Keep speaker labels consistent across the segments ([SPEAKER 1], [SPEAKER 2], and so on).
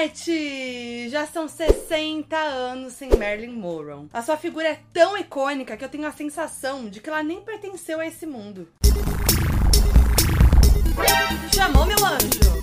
[SPEAKER 1] internet! Já são 60 anos sem Marilyn Monroe. A sua figura é tão icônica que eu tenho a sensação de que ela nem pertenceu a esse mundo. Chamou, meu anjo!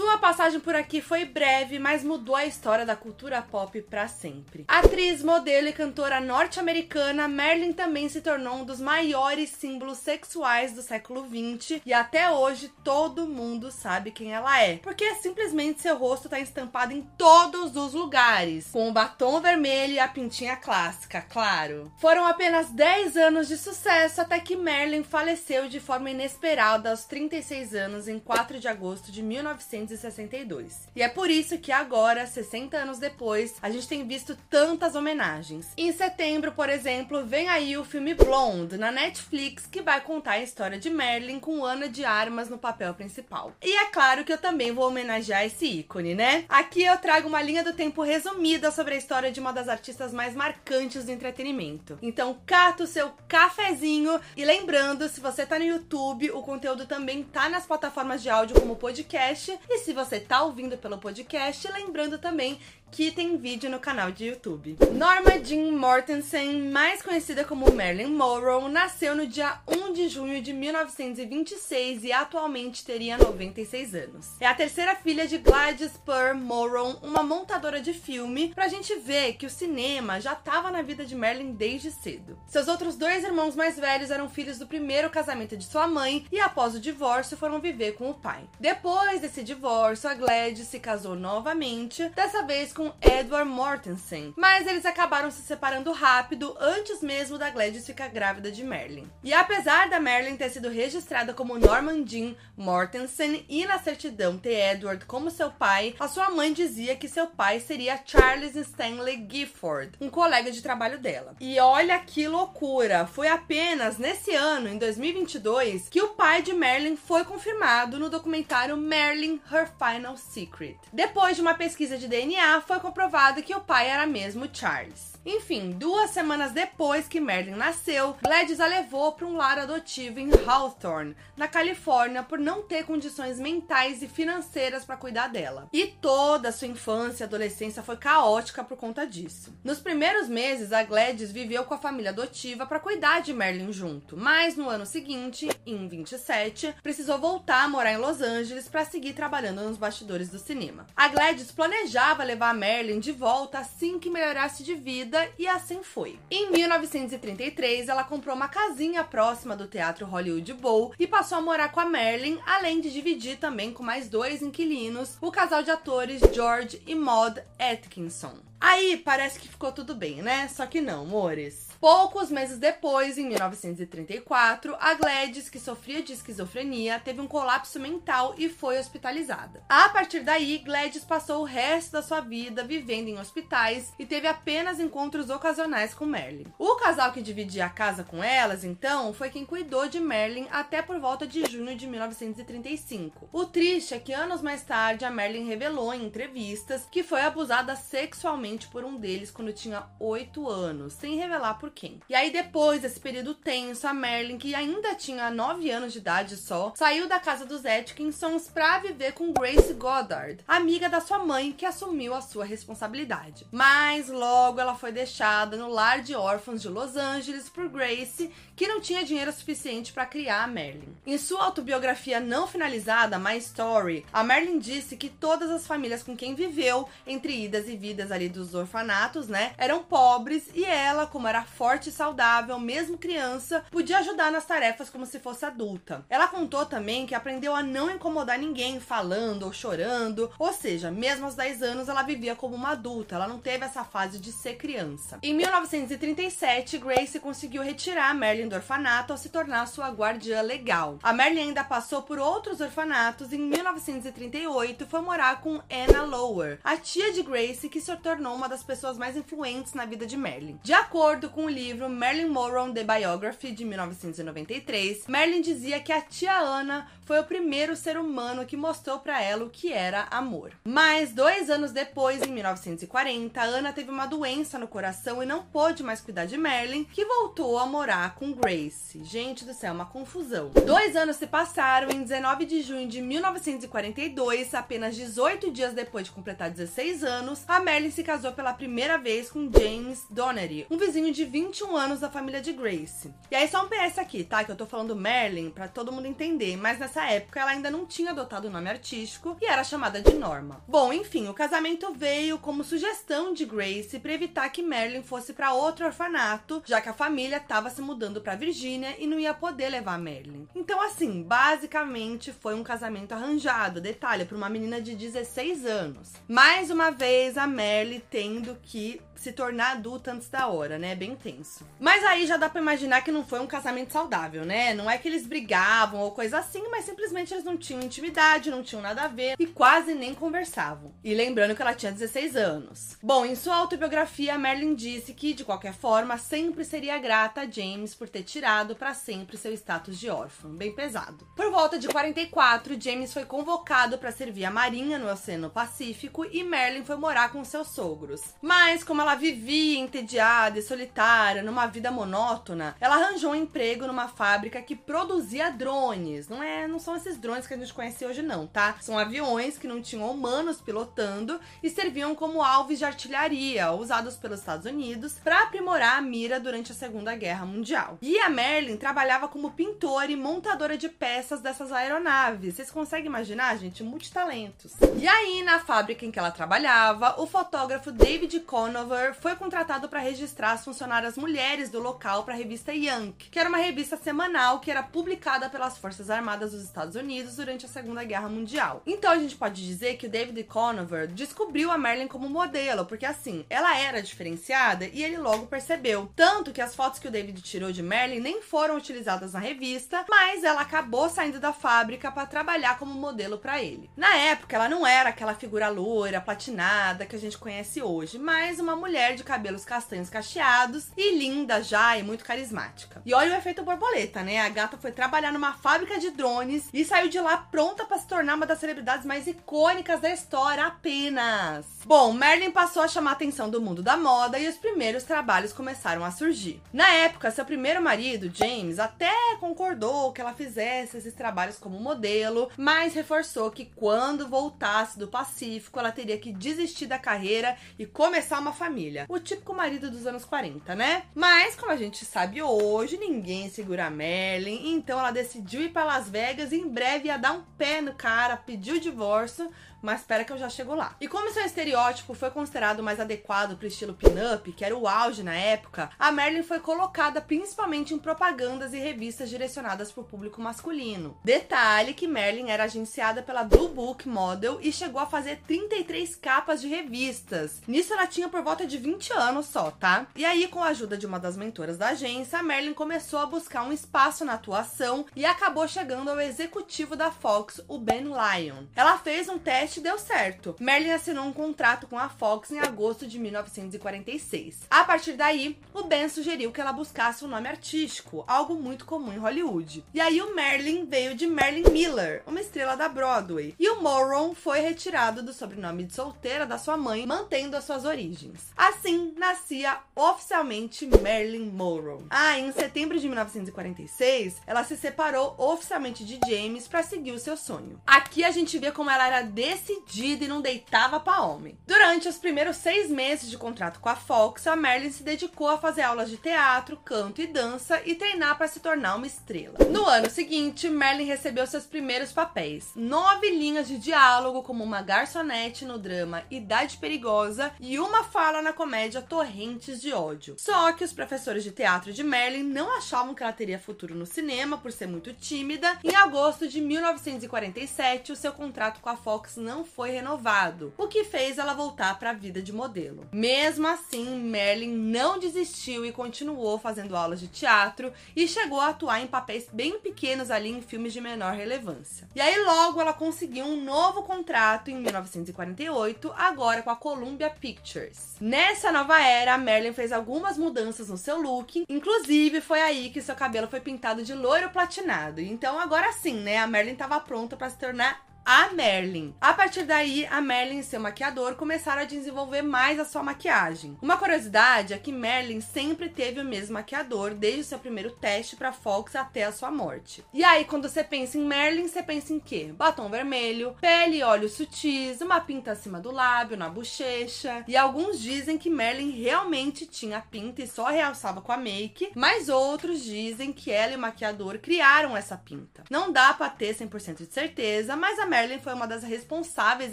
[SPEAKER 1] Sua passagem por aqui foi breve, mas mudou a história da cultura pop para sempre. Atriz, modelo e cantora norte-americana, Marilyn também se tornou um dos maiores símbolos sexuais do século XX e até hoje todo mundo sabe quem ela é, porque simplesmente seu rosto está estampado em todos os lugares, com o batom vermelho e a pintinha clássica, claro. Foram apenas 10 anos de sucesso até que Marilyn faleceu de forma inesperada aos 36 anos em 4 de agosto de 1900 1962. E é por isso que agora, 60 anos depois, a gente tem visto tantas homenagens. Em setembro, por exemplo, vem aí o filme Blonde na Netflix, que vai contar a história de Marilyn com Ana de Armas no papel principal. E é claro que eu também vou homenagear esse ícone, né? Aqui eu trago uma linha do tempo resumida sobre a história de uma das artistas mais marcantes do entretenimento. Então, cata o seu cafezinho e lembrando, se você tá no YouTube, o conteúdo também tá nas plataformas de áudio como podcast e se você tá ouvindo pelo podcast, lembrando também que tem vídeo no canal de YouTube. Norma Jean Mortensen, mais conhecida como Marilyn Monroe, nasceu no dia 1 de junho de 1926 e atualmente teria 96 anos. É a terceira filha de Gladys Purr Monroe, uma montadora de filme, pra gente ver que o cinema já estava na vida de Marilyn desde cedo. Seus outros dois irmãos mais velhos eram filhos do primeiro casamento de sua mãe e após o divórcio foram viver com o pai. Depois desse divórcio, a Gladys se casou novamente, dessa vez com com Edward Mortensen, mas eles acabaram se separando rápido antes mesmo da Gladys ficar grávida de Marilyn. E apesar da Marilyn ter sido registrada como Norman Jean Mortensen e na certidão ter Edward como seu pai, a sua mãe dizia que seu pai seria Charles Stanley Gifford, um colega de trabalho dela. E olha que loucura! Foi apenas nesse ano, em 2022, que o pai de Marilyn foi confirmado no documentário Marilyn Her Final Secret. Depois de uma pesquisa de DNA, foi comprovado que o pai era mesmo Charles. Enfim, duas semanas depois que Marilyn nasceu, Gladys a levou para um lar adotivo em Hawthorne, na Califórnia, por não ter condições mentais e financeiras para cuidar dela. E toda sua infância e adolescência foi caótica por conta disso. Nos primeiros meses, a Gladys viveu com a família adotiva para cuidar de Marilyn junto, mas no ano seguinte, em 27, precisou voltar a morar em Los Angeles para seguir trabalhando nos bastidores do cinema. A Gladys planejava levar a Marilyn de volta assim que melhorasse de vida vida e assim foi. Em 1933, ela comprou uma casinha próxima do Teatro Hollywood Bowl e passou a morar com a Marilyn, além de dividir também com mais dois inquilinos, o casal de atores George e Maud Atkinson. Aí parece que ficou tudo bem, né? Só que não, amores. Poucos meses depois, em 1934, a Gladys, que sofria de esquizofrenia, teve um colapso mental e foi hospitalizada. A partir daí, Gladys passou o resto da sua vida vivendo em hospitais e teve apenas encontros ocasionais com Merlin. O casal que dividia a casa com elas, então, foi quem cuidou de Merlin até por volta de junho de 1935. O triste é que anos mais tarde a Merlin revelou em entrevistas que foi abusada sexualmente por um deles quando tinha 8 anos, sem revelar por E aí, depois desse período tenso, a Merlin, que ainda tinha 9 anos de idade só, saiu da casa dos Atkinsons pra viver com Grace Goddard, amiga da sua mãe, que assumiu a sua responsabilidade. Mas logo ela foi deixada no lar de órfãos de Los Angeles por Grace, que não tinha dinheiro suficiente para criar a Merlin. Em sua autobiografia não finalizada, My Story, a Merlin disse que todas as famílias com quem viveu, entre idas e vidas ali dos orfanatos, né, eram pobres e ela, como era forte e saudável, mesmo criança, podia ajudar nas tarefas como se fosse adulta. Ela contou também que aprendeu a não incomodar ninguém falando ou chorando, ou seja, mesmo aos 10 anos ela vivia como uma adulta, ela não teve essa fase de ser criança. Em 1937, Grace conseguiu retirar Marilyn do orfanato ao se tornar sua guardiã legal. A Marilyn ainda passou por outros orfanatos e em 1938 foi morar com Anna Lower, a tia de Grace que se tornou uma das pessoas mais influentes na vida de Marilyn. De acordo com livro Marilyn Monroe The Biography de 1993, Marilyn dizia que a tia Ana foi o primeiro ser humano que mostrou para ela o que era amor. Mas dois anos depois, em 1940, Ana teve uma doença no coração e não pôde mais cuidar de Marilyn, que voltou a morar com Grace. Gente do céu, uma confusão. Dois anos se passaram em 19 de junho de 1942, apenas 18 dias depois de completar 16 anos, a Marilyn se casou pela primeira vez com James Donnery, um vizinho de 21 anos da família de Grace. E aí só um PS aqui, tá? Que eu tô falando Marilyn para todo mundo entender, mas nessa nessa época ela ainda não tinha adotado o nome artístico e era chamada de Norma. Bom, enfim, o casamento veio como sugestão de Grace para evitar que Marilyn fosse para outro orfanato, já que a família estava se mudando para Virgínia e não ia poder levar Marilyn. Então, assim, basicamente foi um casamento arranjado, detalhe, para uma menina de 16 anos. Mais uma vez a Marilyn tendo que se tornar adulta antes da hora, né? Bem tenso. Mas aí já dá para imaginar que não foi um casamento saudável, né? Não é que eles brigavam ou coisa assim, mas simplesmente eles não tinham intimidade, não tinham nada a ver e quase nem conversavam. E lembrando que ela tinha 16 anos. Bom, em sua autobiografia, Marilyn disse que, de qualquer forma, sempre seria grata a James por ter tirado para sempre seu status de órfão. Bem pesado. Por volta de 44, James foi convocado para servir a marinha no Oceano Pacífico e Marilyn foi morar com seus sogros. Mas, como ela ela vivia entediada e solitária, numa vida monótona, ela arranjou um emprego numa fábrica que produzia drones. Não é, não são esses drones que a gente conhece hoje não, tá? São aviões que não tinham humanos pilotando e serviam como alvos de artilharia, usados pelos Estados Unidos para aprimorar a mira durante a Segunda Guerra Mundial. E a Merlin trabalhava como pintora e montadora de peças dessas aeronaves. Vocês conseguem imaginar, gente? Multitalentos. E aí, na fábrica em que ela trabalhava, o fotógrafo David Conover foi contratado para registrar as funcionárias mulheres do local para a revista Yankee, que era uma revista semanal que era publicada pelas Forças Armadas dos Estados Unidos durante a Segunda Guerra Mundial. Então a gente pode dizer que o David Conover descobriu a Marilyn como modelo, porque assim, ela era diferenciada e ele logo percebeu. Tanto que as fotos que o David tirou de Marilyn nem foram utilizadas na revista, mas ela acabou saindo da fábrica para trabalhar como modelo para ele. Na época, ela não era aquela figura loira, platinada que a gente conhece hoje, mas uma mulher mulher de cabelos castanhos cacheados e linda já e muito carismática. E olha o efeito borboleta, né? A gata foi trabalhar numa fábrica de drones e saiu de lá pronta para se tornar uma das celebridades mais icônicas da história apenas. Bom, Marilyn passou a chamar a atenção do mundo da moda e os primeiros trabalhos começaram a surgir. Na época, seu primeiro marido, James, até concordou que ela fizesse esses trabalhos como modelo, mas reforçou que quando voltasse do Pacífico, ela teria que desistir da carreira e começar uma família família. O típico marido dos anos 40, né? Mas, como a gente sabe hoje, ninguém segura a Merlin, então ela decidiu ir para Las Vegas e em breve ia dar um pé no cara, pediu o divórcio, mas espera que eu já chego lá. E como seu estereótipo foi considerado mais adequado para o estilo pin-up, que era o auge na época, a Marilyn foi colocada principalmente em propagandas e revistas direcionadas para o público masculino. Detalhe que Marilyn era agenciada pela Blue Book Model e chegou a fazer 33 capas de revistas. Nisso ela tinha por volta de 20 anos só, tá? E aí, com a ajuda de uma das mentoras da agência, a Marilyn começou a buscar um espaço na atuação e acabou chegando ao executivo da Fox, o Ben Lyon. Ela fez um teste teste deu certo. Merlin assinou um contrato com a Fox em agosto de 1946. A partir daí, o Ben sugeriu que ela buscasse um nome artístico, algo muito comum em Hollywood. E aí o Merlin veio de Merlin Miller, uma estrela da Broadway. E o Moron foi retirado do sobrenome de solteira da sua mãe, mantendo as suas origens. Assim, nascia oficialmente Marilyn Monroe. Ah, em setembro de 1946, ela se separou oficialmente de James para seguir o seu sonho. Aqui a gente vê como ela era decidida e não deitava para homem. Durante os primeiros seis meses de contrato com a Fox, a Marilyn se dedicou a fazer aulas de teatro, canto e dança e treinar para se tornar uma estrela. No ano seguinte, Marilyn recebeu seus primeiros papéis: nove linhas de diálogo como uma garçonete no drama Idade Perigosa e uma fala na comédia Torrentes de Ódio. Só que os professores de teatro de Marilyn não achavam que ela teria futuro no cinema por ser muito tímida. Em agosto de 1947, o seu contrato com a Fox não não foi renovado, o que fez ela voltar para a vida de modelo. Mesmo assim, Merlin não desistiu e continuou fazendo aulas de teatro e chegou a atuar em papéis bem pequenos ali em filmes de menor relevância. E aí logo ela conseguiu um novo contrato em 1948, agora com a Columbia Pictures. Nessa nova era, a Marilyn fez algumas mudanças no seu look, inclusive foi aí que seu cabelo foi pintado de loiro platinado. Então agora sim, né, a Marilyn estava pronta para se tornar a Merlin. A partir daí, a Merlin e seu maquiador começaram a desenvolver mais a sua maquiagem. Uma curiosidade é que Merlin sempre teve o mesmo maquiador desde o seu primeiro teste para Fox até a sua morte. E aí, quando você pensa em Merlin, você pensa em quê? Batom vermelho, pele e olhos sutis, uma pinta acima do lábio, na bochecha. E alguns dizem que Merlin realmente tinha pinta e só realçava com a make, mas outros dizem que ela e o maquiador criaram essa pinta. Não dá para ter 100% de certeza, mas a Marilyn foi uma das responsáveis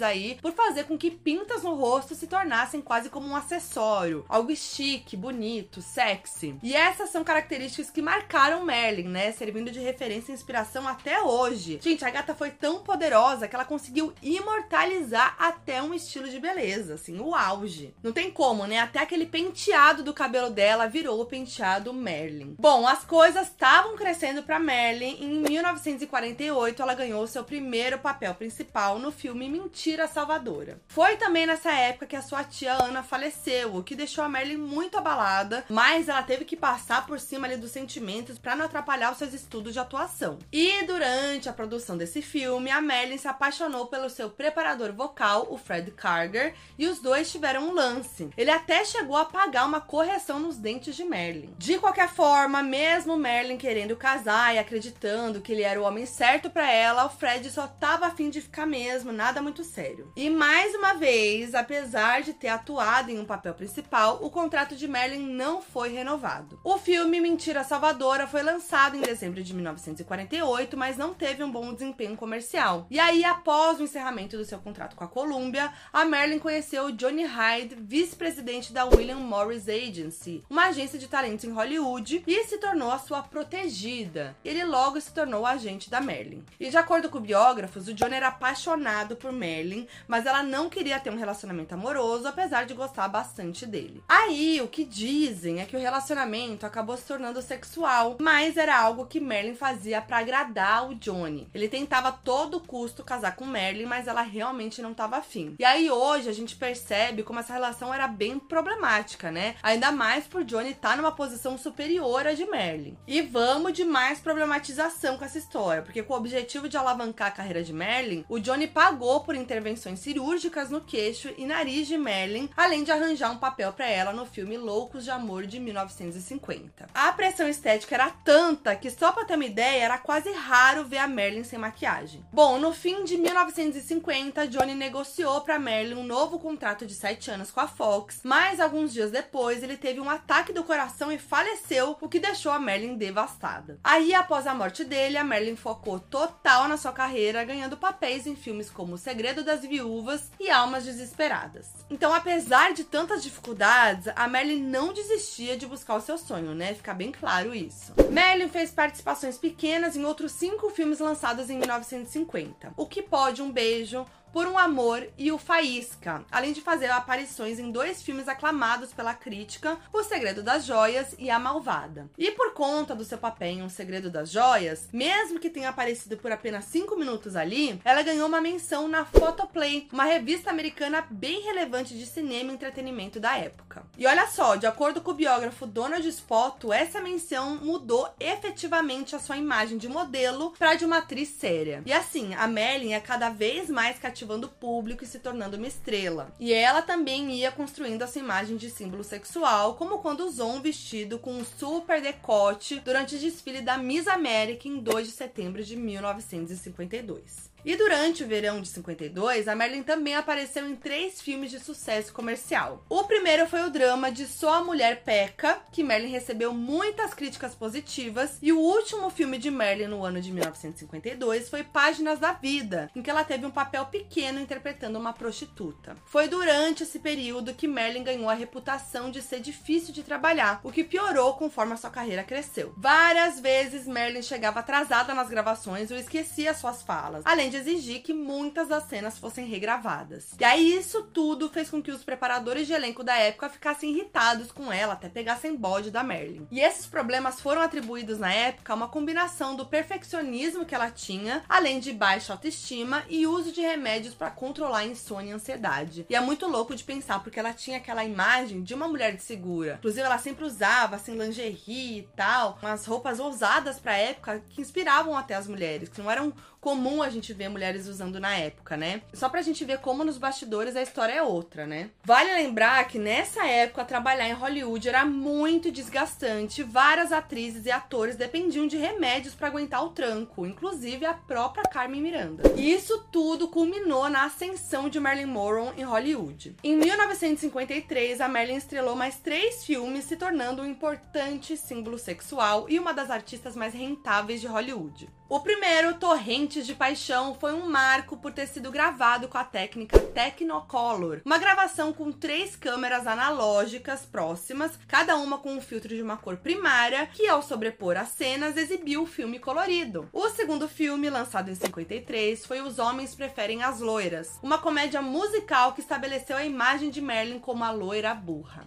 [SPEAKER 1] aí por fazer com que pintas no rosto se tornassem quase como um acessório, algo chique, bonito, sexy. E essas são características que marcaram Marilyn, né, servindo de referência e inspiração até hoje. Gente, a gata foi tão poderosa que ela conseguiu imortalizar até um estilo de beleza, assim, o auge. Não tem como, né? Até aquele penteado do cabelo dela virou o penteado Marilyn. Bom, as coisas estavam crescendo para Marilyn. Em 1948, ela ganhou seu primeiro papel papel principal no filme Mentira Salvadora. Foi também nessa época que a sua tia Ana faleceu, o que deixou a Merlin muito abalada, mas ela teve que passar por cima ali dos sentimentos para não atrapalhar os seus estudos de atuação. E durante a produção desse filme, a Merlin se apaixonou pelo seu preparador vocal, o Fred Karger, e os dois tiveram um lance. Ele até chegou a pagar uma correção nos dentes de Merlin. De qualquer forma, mesmo Merlin querendo casar e acreditando que ele era o homem certo para ela, o Fred só tava de ficar mesmo, nada muito sério. E mais uma vez, apesar de ter atuado em um papel principal, o contrato de Merlin não foi renovado. O filme Mentira Salvadora foi lançado em dezembro de 1948, mas não teve um bom desempenho comercial. E aí, após o encerramento do seu contrato com a Columbia, a Merlin conheceu Johnny Hyde, vice-presidente da William Morris Agency, uma agência de talentos em Hollywood, e se tornou a sua protegida. Ele logo se tornou agente da Merlin. E de acordo com biógrafos, o Johnny Era apaixonado por Merlin, mas ela não queria ter um relacionamento amoroso, apesar de gostar bastante dele. Aí, o que dizem é que o relacionamento acabou se tornando sexual, mas era algo que Merlin fazia para agradar o Johnny. Ele tentava a todo custo casar com Merlin, mas ela realmente não estava afim. E aí hoje a gente percebe como essa relação era bem problemática, né? Ainda mais por Johnny estar tá numa posição superior à de Merlin. E vamos de mais problematização com essa história, porque com o objetivo de alavancar a carreira de Merlin, Merlin, o Johnny pagou por intervenções cirúrgicas no queixo e nariz de Merlin, além de arranjar um papel para ela no filme Loucos de Amor de 1950. A pressão estética era tanta que, só pra ter uma ideia, era quase raro ver a Merlin sem maquiagem. Bom, no fim de 1950, Johnny negociou para Merlin um novo contrato de 7 anos com a Fox, mas alguns dias depois ele teve um ataque do coração e faleceu, o que deixou a Merlin devastada. Aí, após a morte dele, a Merlin focou total na sua carreira, ganhando papéis em filmes como O Segredo das Viúvas e Almas Desesperadas. Então, apesar de tantas dificuldades, a Merlin não desistia de buscar o seu sonho, né? Fica bem claro isso. Merlin fez participações pequenas em outros cinco filmes lançados em 1950. O Que Pode Um Beijo, por um Amor e o Faísca, além de fazer aparições em dois filmes aclamados pela crítica, O Segredo das Joias e A Malvada. E por conta do seu papel em O Segredo das Joias, mesmo que tenha aparecido por apenas 5 minutos ali, ela ganhou uma menção na Photoplay, uma revista americana bem relevante de cinema e entretenimento da época. E olha só, de acordo com o biógrafo Donald Spoto, essa menção mudou efetivamente a sua imagem de modelo para de uma atriz séria. E assim, a Merlin é cada vez mais cativante cativando o público e se tornando uma estrela. E ela também ia construindo essa imagem de símbolo sexual, como quando usou um vestido com um super decote durante o desfile da Miss América em 2 de setembro de 1952. E durante o verão de 52, a Marilyn também apareceu em três filmes de sucesso comercial. O primeiro foi o drama de Só a Mulher Peca, que Marilyn recebeu muitas críticas positivas, e o último filme de Marilyn no ano de 1952 foi Páginas da Vida, em que ela teve um papel pequeno interpretando uma prostituta. Foi durante esse período que Marilyn ganhou a reputação de ser difícil de trabalhar, o que piorou conforme a sua carreira cresceu. Várias vezes Marilyn chegava atrasada nas gravações ou esquecia suas falas, além de exigir que muitas das cenas fossem regravadas. E aí isso tudo fez com que os preparadores de elenco da época ficassem irritados com ela, até pegassem bode da Merlin. E esses problemas foram atribuídos na época a uma combinação do perfeccionismo que ela tinha, além de baixa autoestima e uso de remédios para controlar insônia e ansiedade. E é muito louco de pensar porque ela tinha aquela imagem de uma mulher de segura. Inclusive ela sempre usava assim lingerie e tal, umas roupas ousadas para época que inspiravam até as mulheres, que não eram comum a gente ver mulheres usando na época, né? Só pra gente ver como nos bastidores a história é outra, né? Vale lembrar que nessa época trabalhar em Hollywood era muito desgastante, várias atrizes e atores dependiam de remédios para aguentar o tranco, inclusive a própria Carmen Miranda. E isso tudo culminou na ascensão de Marilyn Monroe em Hollywood. Em 1953, a Marilyn estrelou mais três filmes, se tornando um importante símbolo sexual e uma das artistas mais rentáveis de Hollywood. O primeiro, Torrentes de Paixão, foi um marco por ter sido gravado com a técnica Technicolor, uma gravação com três câmeras analógicas próximas, cada uma com um filtro de uma cor primária, que ao sobrepor as cenas exibiu o filme colorido. O segundo filme, lançado em 53, foi Os Homens Preferem as Loiras, uma comédia musical que estabeleceu a imagem de Merlin como a loira burra.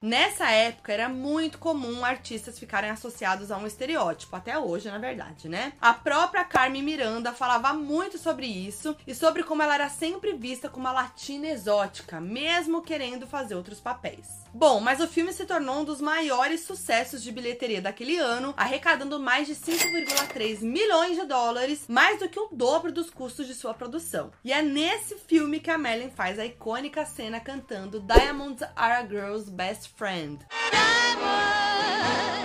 [SPEAKER 1] Nessa época era muito comum artistas ficarem associados a um estereótipo, até hoje, na verdade, né? A própria Carmen Miranda falava muito sobre isso e sobre como ela era sempre vista como uma latina exótica, mesmo querendo fazer outros papéis. Bom, mas o filme se tornou um dos maiores sucessos de bilheteria daquele ano, arrecadando mais de 5,3 milhões de dólares, mais do que o dobro dos custos de sua produção. E é nesse filme que a Marilyn faz a icônica cena cantando Diamonds Are a Girl's Best Friend. Diamonds.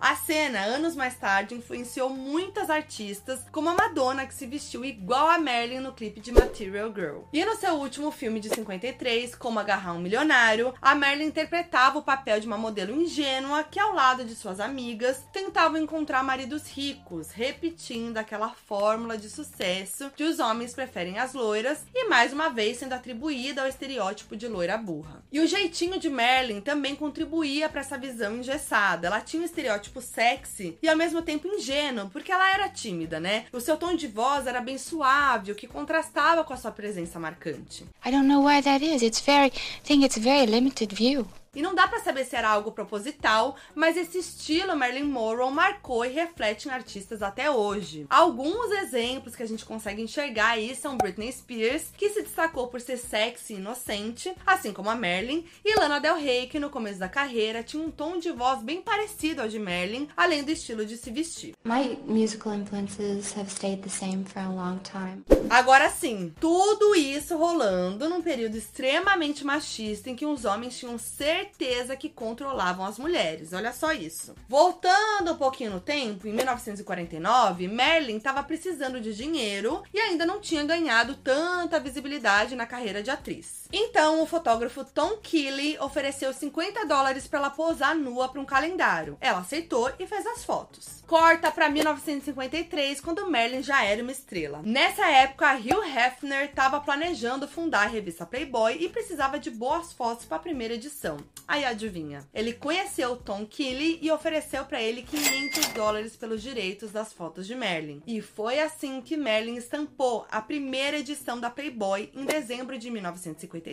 [SPEAKER 1] A cena, anos mais tarde, influenciou muitas artistas, como a Madonna, que se vestiu igual a Marilyn no clipe de Material Girl. E no seu último filme de 53, Como Agarrar um Milionário, a Marilyn interpretava o papel de uma modelo ingênua que, ao lado de suas amigas, tentava encontrar maridos ricos, repetindo aquela fórmula de sucesso de os homens preferem as loiras e, mais uma vez, sendo atribuída ao estereótipo de loira burra. E o jeitinho de Marilyn também contribuía para essa visão engessada. Ela tinha um estereótipo tipo sexy e ao mesmo tempo ingênuo, porque ela era tímida, né? O seu tom de voz era bem suave, o que contrastava com a sua presença marcante.
[SPEAKER 2] I don't know why that is. It's very, I think it's very limited view.
[SPEAKER 1] E não dá para saber se era algo proposital, mas esse estilo Marilyn Monroe marcou e reflete em artistas até hoje. Alguns exemplos que a gente consegue enxergar aí são Britney Spears, que se destacou por ser sexy e inocente, assim como a Marilyn, e Lana Del Rey, que no começo da carreira tinha um tom de voz bem parecido ao de Marilyn, além do estilo de se vestir.
[SPEAKER 2] My musical influences have stayed the same for a long time.
[SPEAKER 1] Agora sim, tudo isso rolando num período extremamente machista em que os homens tinham ser certeza que controlavam as mulheres. Olha só isso. Voltando um pouquinho no tempo, em 1949, Merlin estava precisando de dinheiro e ainda não tinha ganhado tanta visibilidade na carreira de atriz. Então, o fotógrafo Tom Keeley ofereceu 50 dólares para ela posar nua para um calendário. Ela aceitou e fez as fotos. Corta para 1953, quando Merlin já era uma estrela. Nessa época, a Hugh Hefner estava planejando fundar a revista Playboy e precisava de boas fotos para a primeira edição. Aí adivinha? Ele conheceu Tom Keeley e ofereceu para ele 500 dólares pelos direitos das fotos de Merlin. E foi assim que Merlin estampou a primeira edição da Playboy em dezembro de 1953,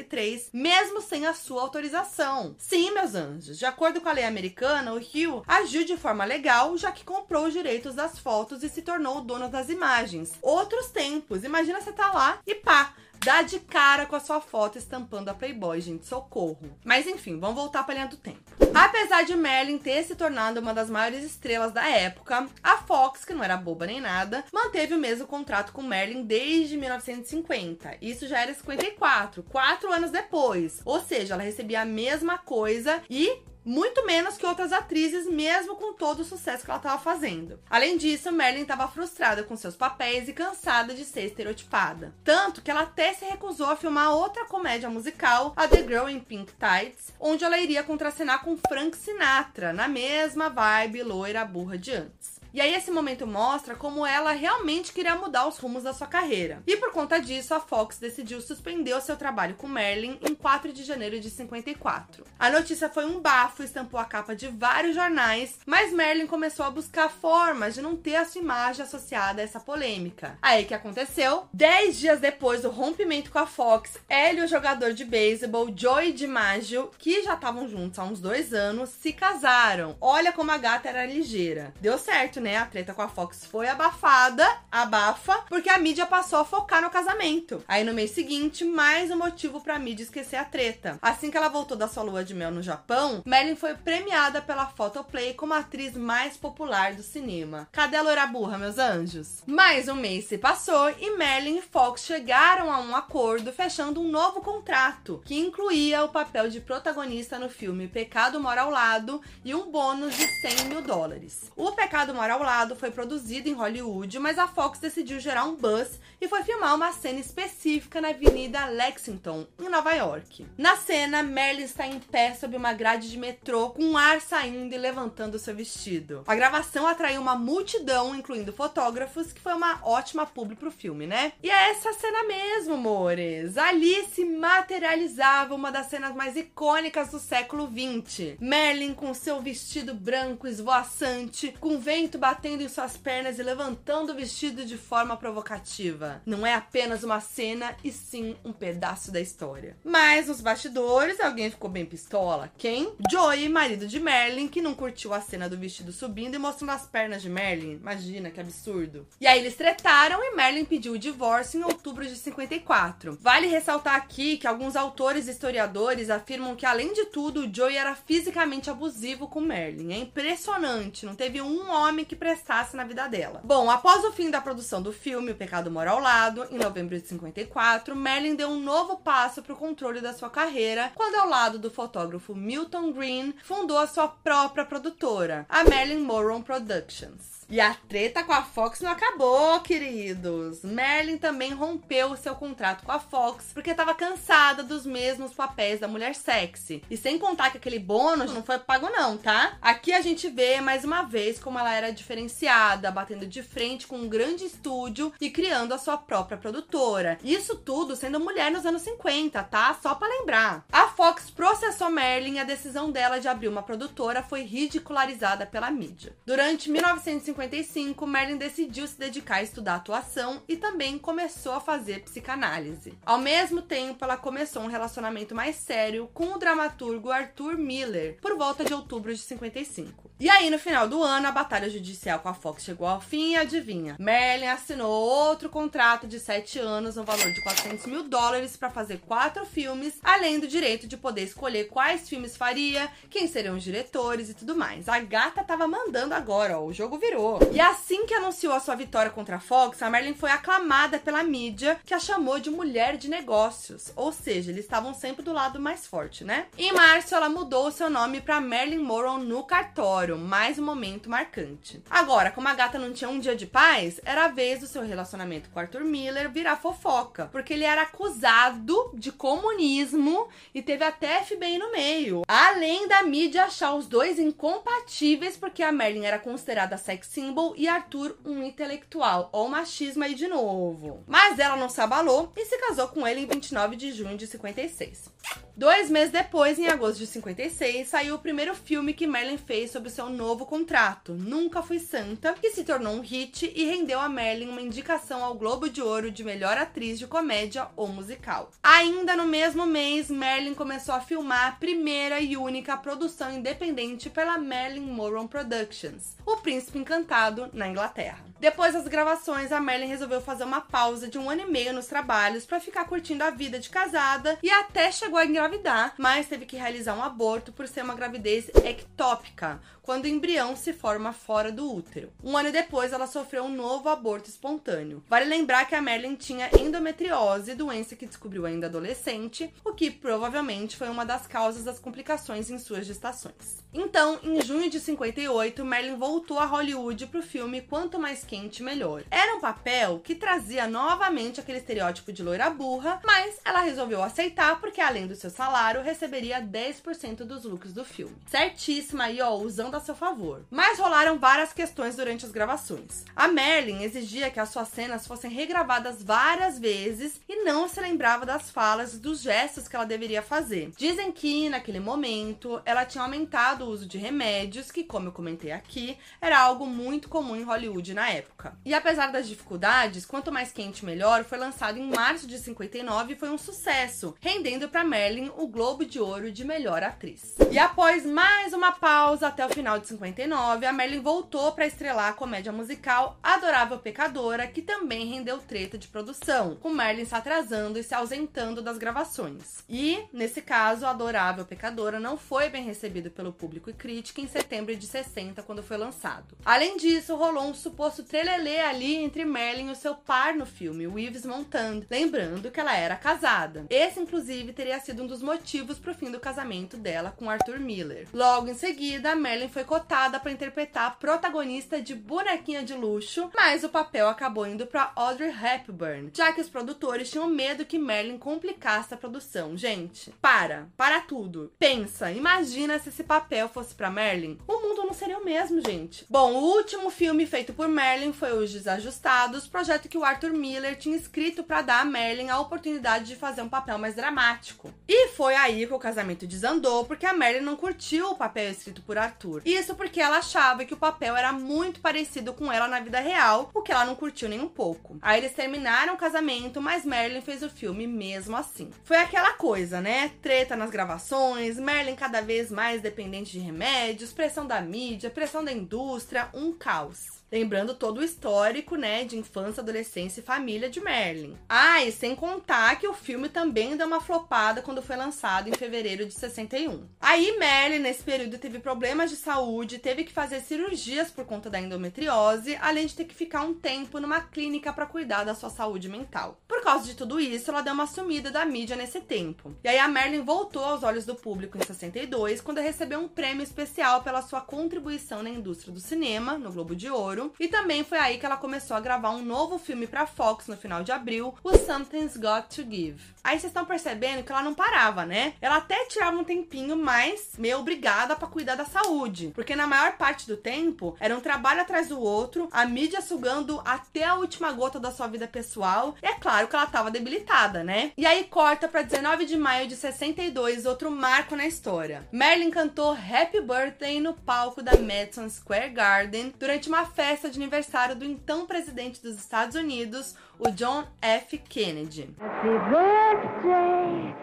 [SPEAKER 1] mesmo sem a sua autorização. Sim, meus anjos, de acordo com a lei americana, o Hugh agiu de forma legal, já que comprou os direitos das fotos e se tornou o dono das imagens. Outros tempos, imagina você tá lá e pá, dá de cara com a sua foto estampando a Playboy, gente, socorro. Mas enfim, vamos voltar pra linha do tempo. Apesar de Merlin ter se tornado uma das maiores estrelas da época, a Fox, que não era boba nem nada, manteve o mesmo contrato com Merlin desde 1950. Isso já era 54, quatro anos depois. Ou seja, ela recebia a mesma coisa e muito menos que outras atrizes, mesmo com todo o sucesso que ela estava fazendo. Além disso, Marilyn estava frustrada com seus papéis e cansada de ser estereotipada. Tanto que ela até se recusou a filmar outra comédia musical, a The Girl in Pink Tights, onde ela iria contracenar com Frank Sinatra, na mesma vibe loira burra de antes. E aí esse momento mostra como ela realmente queria mudar os rumos da sua carreira. E por conta disso, a Fox decidiu suspender o seu trabalho com Marilyn em 4 de janeiro de 54. A notícia foi um bafo, estampou a capa de vários jornais, mas Marilyn começou a buscar formas de não ter a sua imagem associada a essa polêmica. Aí que aconteceu? Dez dias depois do rompimento com a Fox, ela e o jogador de beisebol Joey DiMaggio, que já estavam juntos há uns dois anos, se casaram. Olha como a gata era ligeira. Deu certo, né? A treta com a Fox foi abafada, abafa, porque a mídia passou a focar no casamento. Aí no mês seguinte, mais um motivo pra mídia esquecer a treta. Assim que ela voltou da sua lua de mel no Japão, Marilyn foi premiada pela Photoplay como a atriz mais popular do cinema. Cadê a loira burra, meus anjos? Mais um mês se passou e Marilyn e Fox chegaram a um acordo fechando um novo contrato, que incluía o papel de protagonista no filme Pecado Mora ao Lado e um bônus de 100 mil dólares. O Pecado Mora ao Lado foi produzido em Hollywood, mas a Fox decidiu gerar um buzz e foi filmar uma cena específica na Avenida Lexington, em Nova York. Na cena, Marilyn está em pé sob uma grade de metrô com um ar saindo e levantando seu vestido. A gravação atraiu uma multidão, incluindo fotógrafos, que foi uma ótima publi pro filme, né? E é essa cena mesmo, amores. Ali se materializava uma das cenas mais icônicas do século XX. Merlin com seu vestido branco esvoaçante, com vento batendo em suas pernas e levantando o vestido de forma provocativa. Não é apenas uma cena, e sim um pedaço da história. Mas nos bastidores, alguém ficou bem pistola. Quem? Joey, marido de Merlin, que não curtiu a cena do vestido subindo e mostrando as pernas de Merlin. Imagina que absurdo. E aí eles tretaram e Merlin pediu o divórcio em outubro de 54. Vale ressaltar aqui que alguns autores e historiadores afirmam que, além de tudo, Joey era fisicamente abusivo com Merlin. É impressionante, não teve um homem que prestasse na vida dela. Bom, após o fim da produção do filme O Pecado Mora ao Lado, em novembro de 54, Merlin deu um novo passo para o controle da sua carreira, quando, ao lado do fotógrafo Milton Green, fundou a sua própria produtora, a Merlin Moron Productions. E a treta com a Fox não acabou, queridos. Merlin também rompeu o seu contrato com a Fox porque estava cansada dos mesmos papéis da mulher sexy. E sem contar que aquele bônus não foi pago não, tá? Aqui a gente vê mais uma vez como ela era diferenciada, batendo de frente com um grande estúdio e criando a sua própria produtora. Isso tudo sendo mulher nos anos 50, tá? Só para lembrar. A Fox processou Merlin e a decisão dela de abrir uma produtora foi ridicularizada pela mídia. Durante 1950 1955, Merlin decidiu se dedicar a estudar atuação e também começou a fazer psicanálise. Ao mesmo tempo, ela começou um relacionamento mais sério com o dramaturgo Arthur Miller, por volta de outubro de 55. E aí, no final do ano, a batalha judicial com a Fox chegou ao fim e adivinha? Merlin assinou outro contrato de 7 anos no valor de 400 mil dólares para fazer quatro filmes, além do direito de poder escolher quais filmes faria, quem seriam os diretores e tudo mais. A gata tava mandando agora, ó, o jogo virou. E assim que anunciou a sua vitória contra a Fox, a Merlin foi aclamada pela mídia, que a chamou de mulher de negócios. Ou seja, eles estavam sempre do lado mais forte, né? Em março, ela mudou o seu nome para Merlin Moron no cartório, mais um momento marcante. Agora, como a gata não tinha um dia de paz, era a vez do seu relacionamento com Arthur Miller virar fofoca, porque ele era acusado de comunismo e teve até FBI no meio. Além da mídia achar os dois incompatíveis, porque a Merlin era considerada sex symbol e Arthur um intelectual. Ou machismo aí de novo. Mas ela não se abalou e se casou com ele em 29 de junho de 56. Dois meses depois, em agosto de 56, saiu o primeiro filme que Merlin fez sobre seu novo contrato, Nunca Fui Santa, que se tornou um hit e rendeu a Merlin uma indicação ao Globo de Ouro de melhor atriz de comédia ou musical. Ainda no mesmo mês, Merlin começou a filmar a primeira e única produção independente pela Merlin Moron Productions, O Príncipe Encantado, na Inglaterra. Depois das gravações, a Merlin resolveu fazer uma pausa de um ano e meio nos trabalhos para ficar curtindo a vida de casada e até chegou a engravidar, mas teve que realizar um aborto por ser uma gravidez ectópica, quando o embrião se forma fora do útero. Um ano depois, ela sofreu um novo aborto espontâneo. Vale lembrar que a Merlin tinha endometriose, doença que descobriu ainda adolescente, o que provavelmente foi uma das causas das complicações em suas gestações. Então, em junho de 58, Merlin voltou a Hollywood para o filme Quanto Mais Quente, Melhor. Era um papel que trazia novamente aquele estereótipo de loira burra, mas ela resolveu aceitar porque, além dos seus salário, receberia 10% dos lucros do filme. Certíssima aí, ó, usando a seu favor. Mas rolaram várias questões durante as gravações. A Merlin exigia que as suas cenas fossem regravadas várias vezes e não se lembrava das falas e dos gestos que ela deveria fazer. Dizem que, naquele momento, ela tinha aumentado o uso de remédios, que, como eu comentei aqui, era algo muito comum em Hollywood na época. E apesar das dificuldades, quanto mais quente melhor, foi lançado em março de 59 e foi um sucesso, rendendo para Merlin o Globo de Ouro de melhor atriz. E após mais uma pausa até o final de 59, a Merlin voltou para estrelar a comédia musical Adorável Pecadora, que também rendeu treta de produção, com Merlin se atrasando e se ausentando das gravações. E, nesse caso, Adorável Pecadora não foi bem recebido pelo público e crítica em setembro de 60, quando foi lançado. Além disso, rolou um suposto trelelê ali entre Merlin e o seu par no filme, o Yves Montand, lembrando que ela era casada. Esse, inclusive, teria sido um dos motivos pro fim do casamento dela com Arthur Miller. Logo em seguida, Merlin foi cotada para interpretar a protagonista de Bonequinha de Luxo, mas o papel acabou indo para Audrey Hepburn, já que os produtores tinham medo que Merlin complicasse a produção. Gente, para, para tudo. Pensa, imagina se esse papel fosse para Merlin. O mundo não seria o mesmo, gente. Bom, o último filme feito por Merlin foi Os Desajustados, projeto que o Arthur Miller tinha escrito para dar a Merlin a oportunidade de fazer um papel mais dramático. E foi aí que o casamento desandou, porque a Merlin não curtiu o papel escrito por Arthur. Isso porque ela achava que o papel era muito parecido com ela na vida real, o que ela não curtiu nem um pouco. Aí eles terminaram o casamento, mas Merlin fez o filme mesmo assim. Foi aquela coisa, né? Treta nas gravações, Merlin cada vez mais dependente de remédios, pressão da mídia, pressão da indústria, um caos. Lembrando todo o histórico, né, de infância, adolescência e família de Merlin. Ah, e sem contar que o filme também deu uma flopada quando foi lançado em fevereiro de 61. Aí Merlin, nesse período, teve problemas de saúde, teve que fazer cirurgias por conta da endometriose, além de ter que ficar um tempo numa clínica para cuidar da sua saúde mental. Por causa de tudo isso, ela deu uma sumida da mídia nesse tempo. E aí a Merlin voltou aos olhos do público em 62, quando recebeu um prêmio especial pela sua contribuição na indústria do cinema, no Globo de Ouro e também foi aí que ela começou a gravar um novo filme para Fox no final de abril, o Something's Got to Give. Aí vocês estão percebendo que ela não parava, né? Ela até tirava um tempinho, mas meio obrigada para cuidar da saúde, porque na maior parte do tempo era um trabalho atrás do outro, a mídia sugando até a última gota da sua vida pessoal. E é claro que ela tava debilitada, né? E aí corta para 19 de maio de 62, outro marco na história. Marilyn cantou Happy Birthday no palco da Madison Square Garden durante uma festa festa de aniversário do então presidente dos Estados Unidos, o John F. Kennedy. Happy birthday,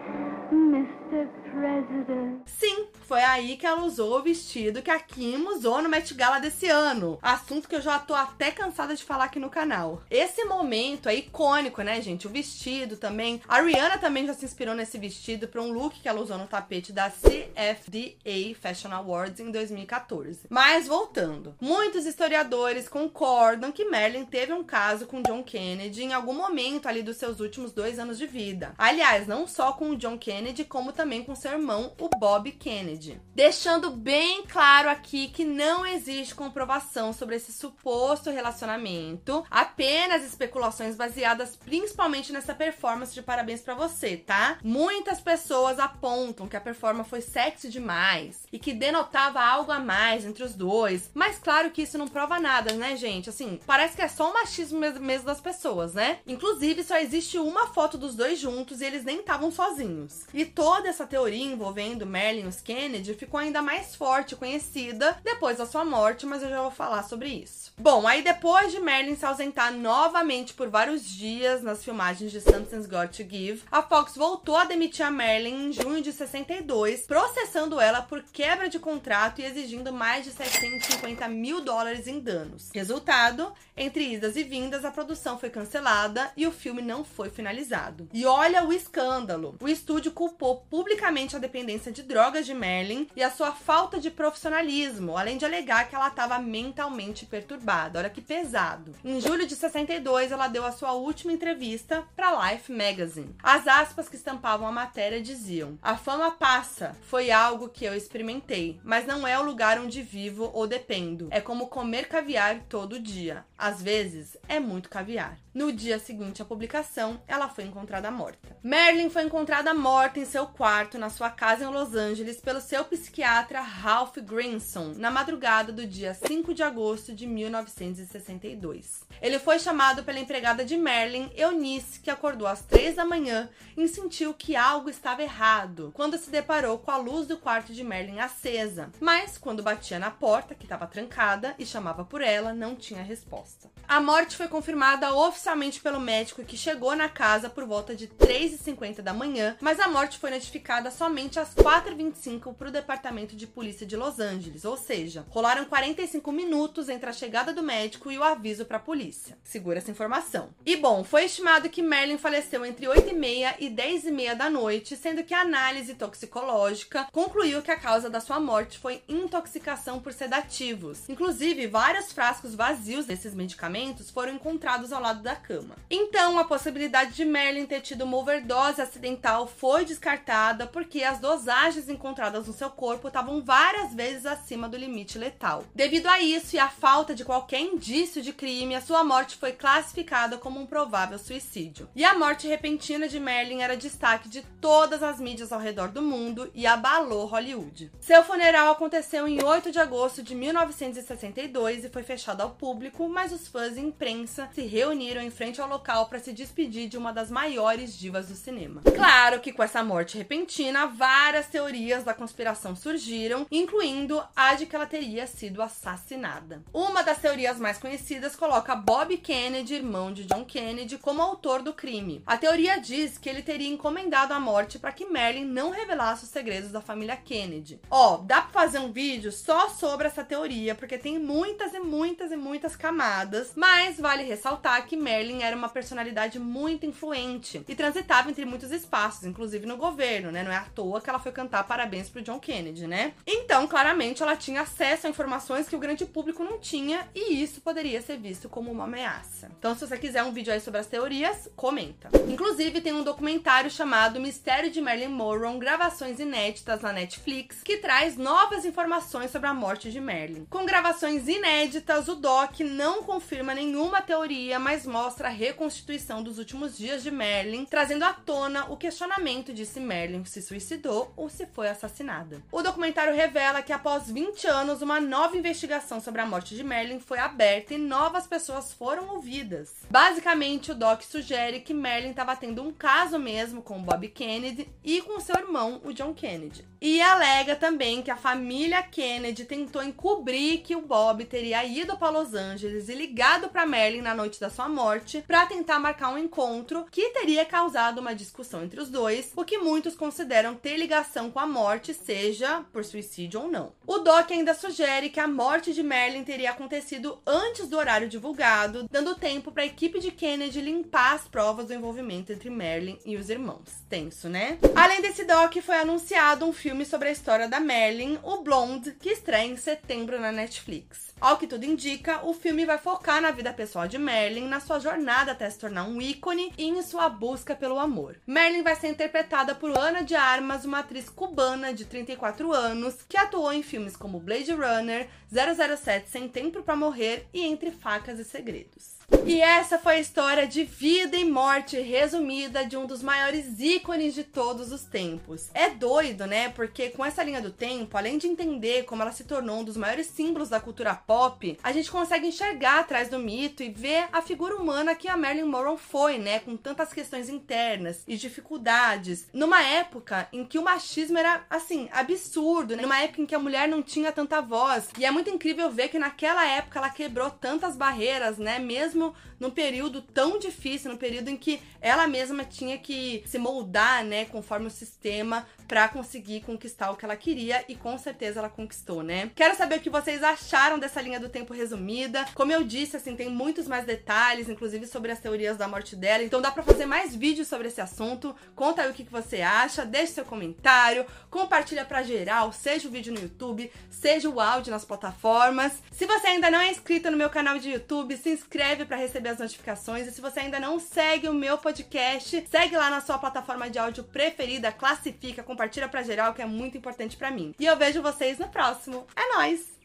[SPEAKER 1] Mr. President. Sim, foi aí que ela usou o vestido que a Kim usou no Met Gala desse ano. Assunto que eu já tô até cansada de falar aqui no canal. Esse momento é icônico, né, gente? O vestido também. A Rihanna também já se inspirou nesse vestido para um look que ela usou no tapete da CFDA Fashion Awards em 2014. Mas voltando, muitos historiadores concordam que Marilyn teve um caso com John Kennedy em algum momento ali dos seus últimos dois anos de vida. Aliás, não só com o John Kennedy, como também com seu irmão, o Bob Kennedy. Kennedy, deixando bem claro aqui que não existe comprovação sobre esse suposto relacionamento, apenas especulações baseadas principalmente nessa performance de Parabéns para você, tá? Muitas pessoas apontam que a performance foi sexy demais e que denotava algo a mais entre os dois, mas claro que isso não prova nada, né, gente? Assim, parece que é só o machismo mesmo das pessoas, né? Inclusive, só existe uma foto dos dois juntos e eles nem estavam sozinhos. E toda essa teoria envolvendo Merlin e os Kennedy Kennedy ficou ainda mais forte e conhecida depois da sua morte, mas eu já vou falar sobre isso. Bom, aí depois de Merlin se ausentar novamente por vários dias nas filmagens de Something's Got to Give, a Fox voltou a demitir a Merlin em junho de 62, processando ela por quebra de contrato e exigindo mais de 750 mil dólares em danos. Resultado, entre idas e vindas, a produção foi cancelada e o filme não foi finalizado. E olha o escândalo! O estúdio culpou publicamente a dependência de drogas de Merlin Marilyn e a sua falta de profissionalismo, além de alegar que ela estava mentalmente perturbada. Olha que pesado. Em julho de 62, ela deu a sua última entrevista para Life Magazine. As aspas que estampavam a matéria diziam: A fama passa, foi algo que eu experimentei, mas não é o lugar onde vivo ou dependo. É como comer caviar todo dia. Às vezes é muito caviar. No dia seguinte à publicação, ela foi encontrada morta. Marilyn foi encontrada morta em seu quarto na sua casa em Los Angeles pelo seu psiquiatra Ralph Grinson na madrugada do dia 5 de agosto de 1962. Ele foi chamado pela empregada de Marilyn, Eunice, que acordou às 3 da manhã e sentiu que algo estava errado quando se deparou com a luz do quarto de Marilyn acesa. Mas quando batia na porta, que estava trancada, e chamava por ela, não tinha resposta. A morte foi confirmada oficialmente pelo médico que chegou na casa por volta de 3h50 da manhã, mas a morte foi notificada somente às 4h25 para o Departamento de Polícia de Los Angeles, ou seja, rolaram 45 minutos entre a chegada do médico e o aviso para a polícia. Segura essa informação. E bom, foi estimado que Merlin faleceu entre 8h30 e 10h30 da noite, sendo que a análise toxicológica concluiu que a causa da sua morte foi intoxicação por sedativos. Inclusive, vários frascos vazios desses medicamentos foram encontrados ao lado da cama. Então, a possibilidade de Merlin ter tido uma overdose acidental foi descartada porque as dosagens encontradas no seu corpo estavam várias vezes acima do limite letal. Devido a isso e à falta de qualquer indício de crime, a sua morte foi classificada como um provável suicídio. E a morte repentina de Merlin era destaque de todas as mídias ao redor do mundo e abalou Hollywood. Seu funeral aconteceu em 8 de agosto de 1962 e foi fechado ao público, mas os fãs e imprensa se reuniram em frente ao local para se despedir de uma das maiores divas do cinema. Claro que com essa morte repentina, várias teorias da conspiração surgiram, incluindo a de que ela teria sido assassinada. Uma das teorias mais conhecidas coloca Bob Kennedy, irmão de John Kennedy, como autor do crime. A teoria diz que ele teria encomendado a morte para que Merlin não revelasse os segredos da família Kennedy. Ó, dá para fazer um vídeo só sobre essa teoria, porque tem muitas e muitas e muitas camadas, mas vale ressaltar que Merlin era uma personalidade muito influente e transitava entre muitos espaços, inclusive no governo, né? Não é à toa que ela foi cantar parabéns pro John Kennedy, né? Então, claramente, ela tinha acesso a informações que o grande público não tinha e isso poderia ser visto como uma ameaça. Então, se você quiser um vídeo aí sobre as teorias, comenta. Inclusive, tem um documentário chamado Mistério de Marilyn Monroe, gravações inéditas na Netflix, que traz novas informações sobre a morte de Marilyn. Com gravações inéditas, o doc não confirma nenhuma teoria, mas mostra a reconstituição dos últimos dias de Marilyn, trazendo à tona o questionamento de se Marilyn se suicidou ou se foi O documentário revela que após 20 anos, uma nova investigação sobre a morte de Marilyn foi aberta e novas pessoas foram ouvidas. Basicamente, o doc sugere que Marilyn estava tendo um caso mesmo com Bob Kennedy e com seu irmão, o John Kennedy. E alega também que a família Kennedy tentou encobrir que o Bob teria ido para Los Angeles e ligado para Marilyn na noite da sua morte para tentar marcar um encontro que teria causado uma discussão entre os dois, o que muitos consideram ter ligação com a morte, seja por suicídio ou não. O Doc ainda sugere que a morte de Marilyn teria acontecido antes do horário divulgado, dando tempo para a equipe de Kennedy limpar as provas do envolvimento entre Marilyn e os irmãos. Tenso, né? Além desse doc, foi anunciado um filme sobre a história da Marilyn, o Blonde, que estreia em setembro na Netflix. Ao que tudo indica, o filme vai focar na vida pessoal de Marilyn, na sua jornada até se tornar um ícone e em sua busca pelo amor. Marilyn vai ser interpretada por Ana de Armas, uma atriz cubana de 34 anos, que atuou em filmes como Blade Runner, 007 Sem Tempo para Morrer e Entre Facas e Segredos. E essa foi a história de vida e morte resumida de um dos maiores ícones de todos os tempos. É doido, né? Porque com essa linha do tempo, além de entender como ela se tornou um dos maiores símbolos da cultura pop, a gente consegue enxergar atrás do mito e ver a figura humana que a Marilyn Monroe foi, né? Com tantas questões internas e dificuldades. Numa época em que o machismo era, assim, absurdo, né? Numa época em que a mulher não tinha tanta voz. E é muito incrível ver que naquela época ela quebrou tantas barreiras, né? Mesmo mesmo num período tão difícil, num período em que ela mesma tinha que se moldar, né, conforme o sistema para conseguir conquistar o que ela queria e com certeza ela conquistou, né? Quero saber o que vocês acharam dessa linha do tempo resumida. Como eu disse, assim, tem muitos mais detalhes, inclusive sobre as teorias da morte dela, então dá para fazer mais vídeos sobre esse assunto. Conta aí o que você acha, deixe seu comentário, compartilha para geral, seja o vídeo no YouTube, seja o áudio nas plataformas. Se você ainda não é inscrito no meu canal de YouTube, se inscreve para receber as notificações e se você ainda não segue o meu podcast, segue lá na sua plataforma de áudio preferida, classifica, compartilha para geral, que é muito importante para mim. E eu vejo vocês no próximo. É nós.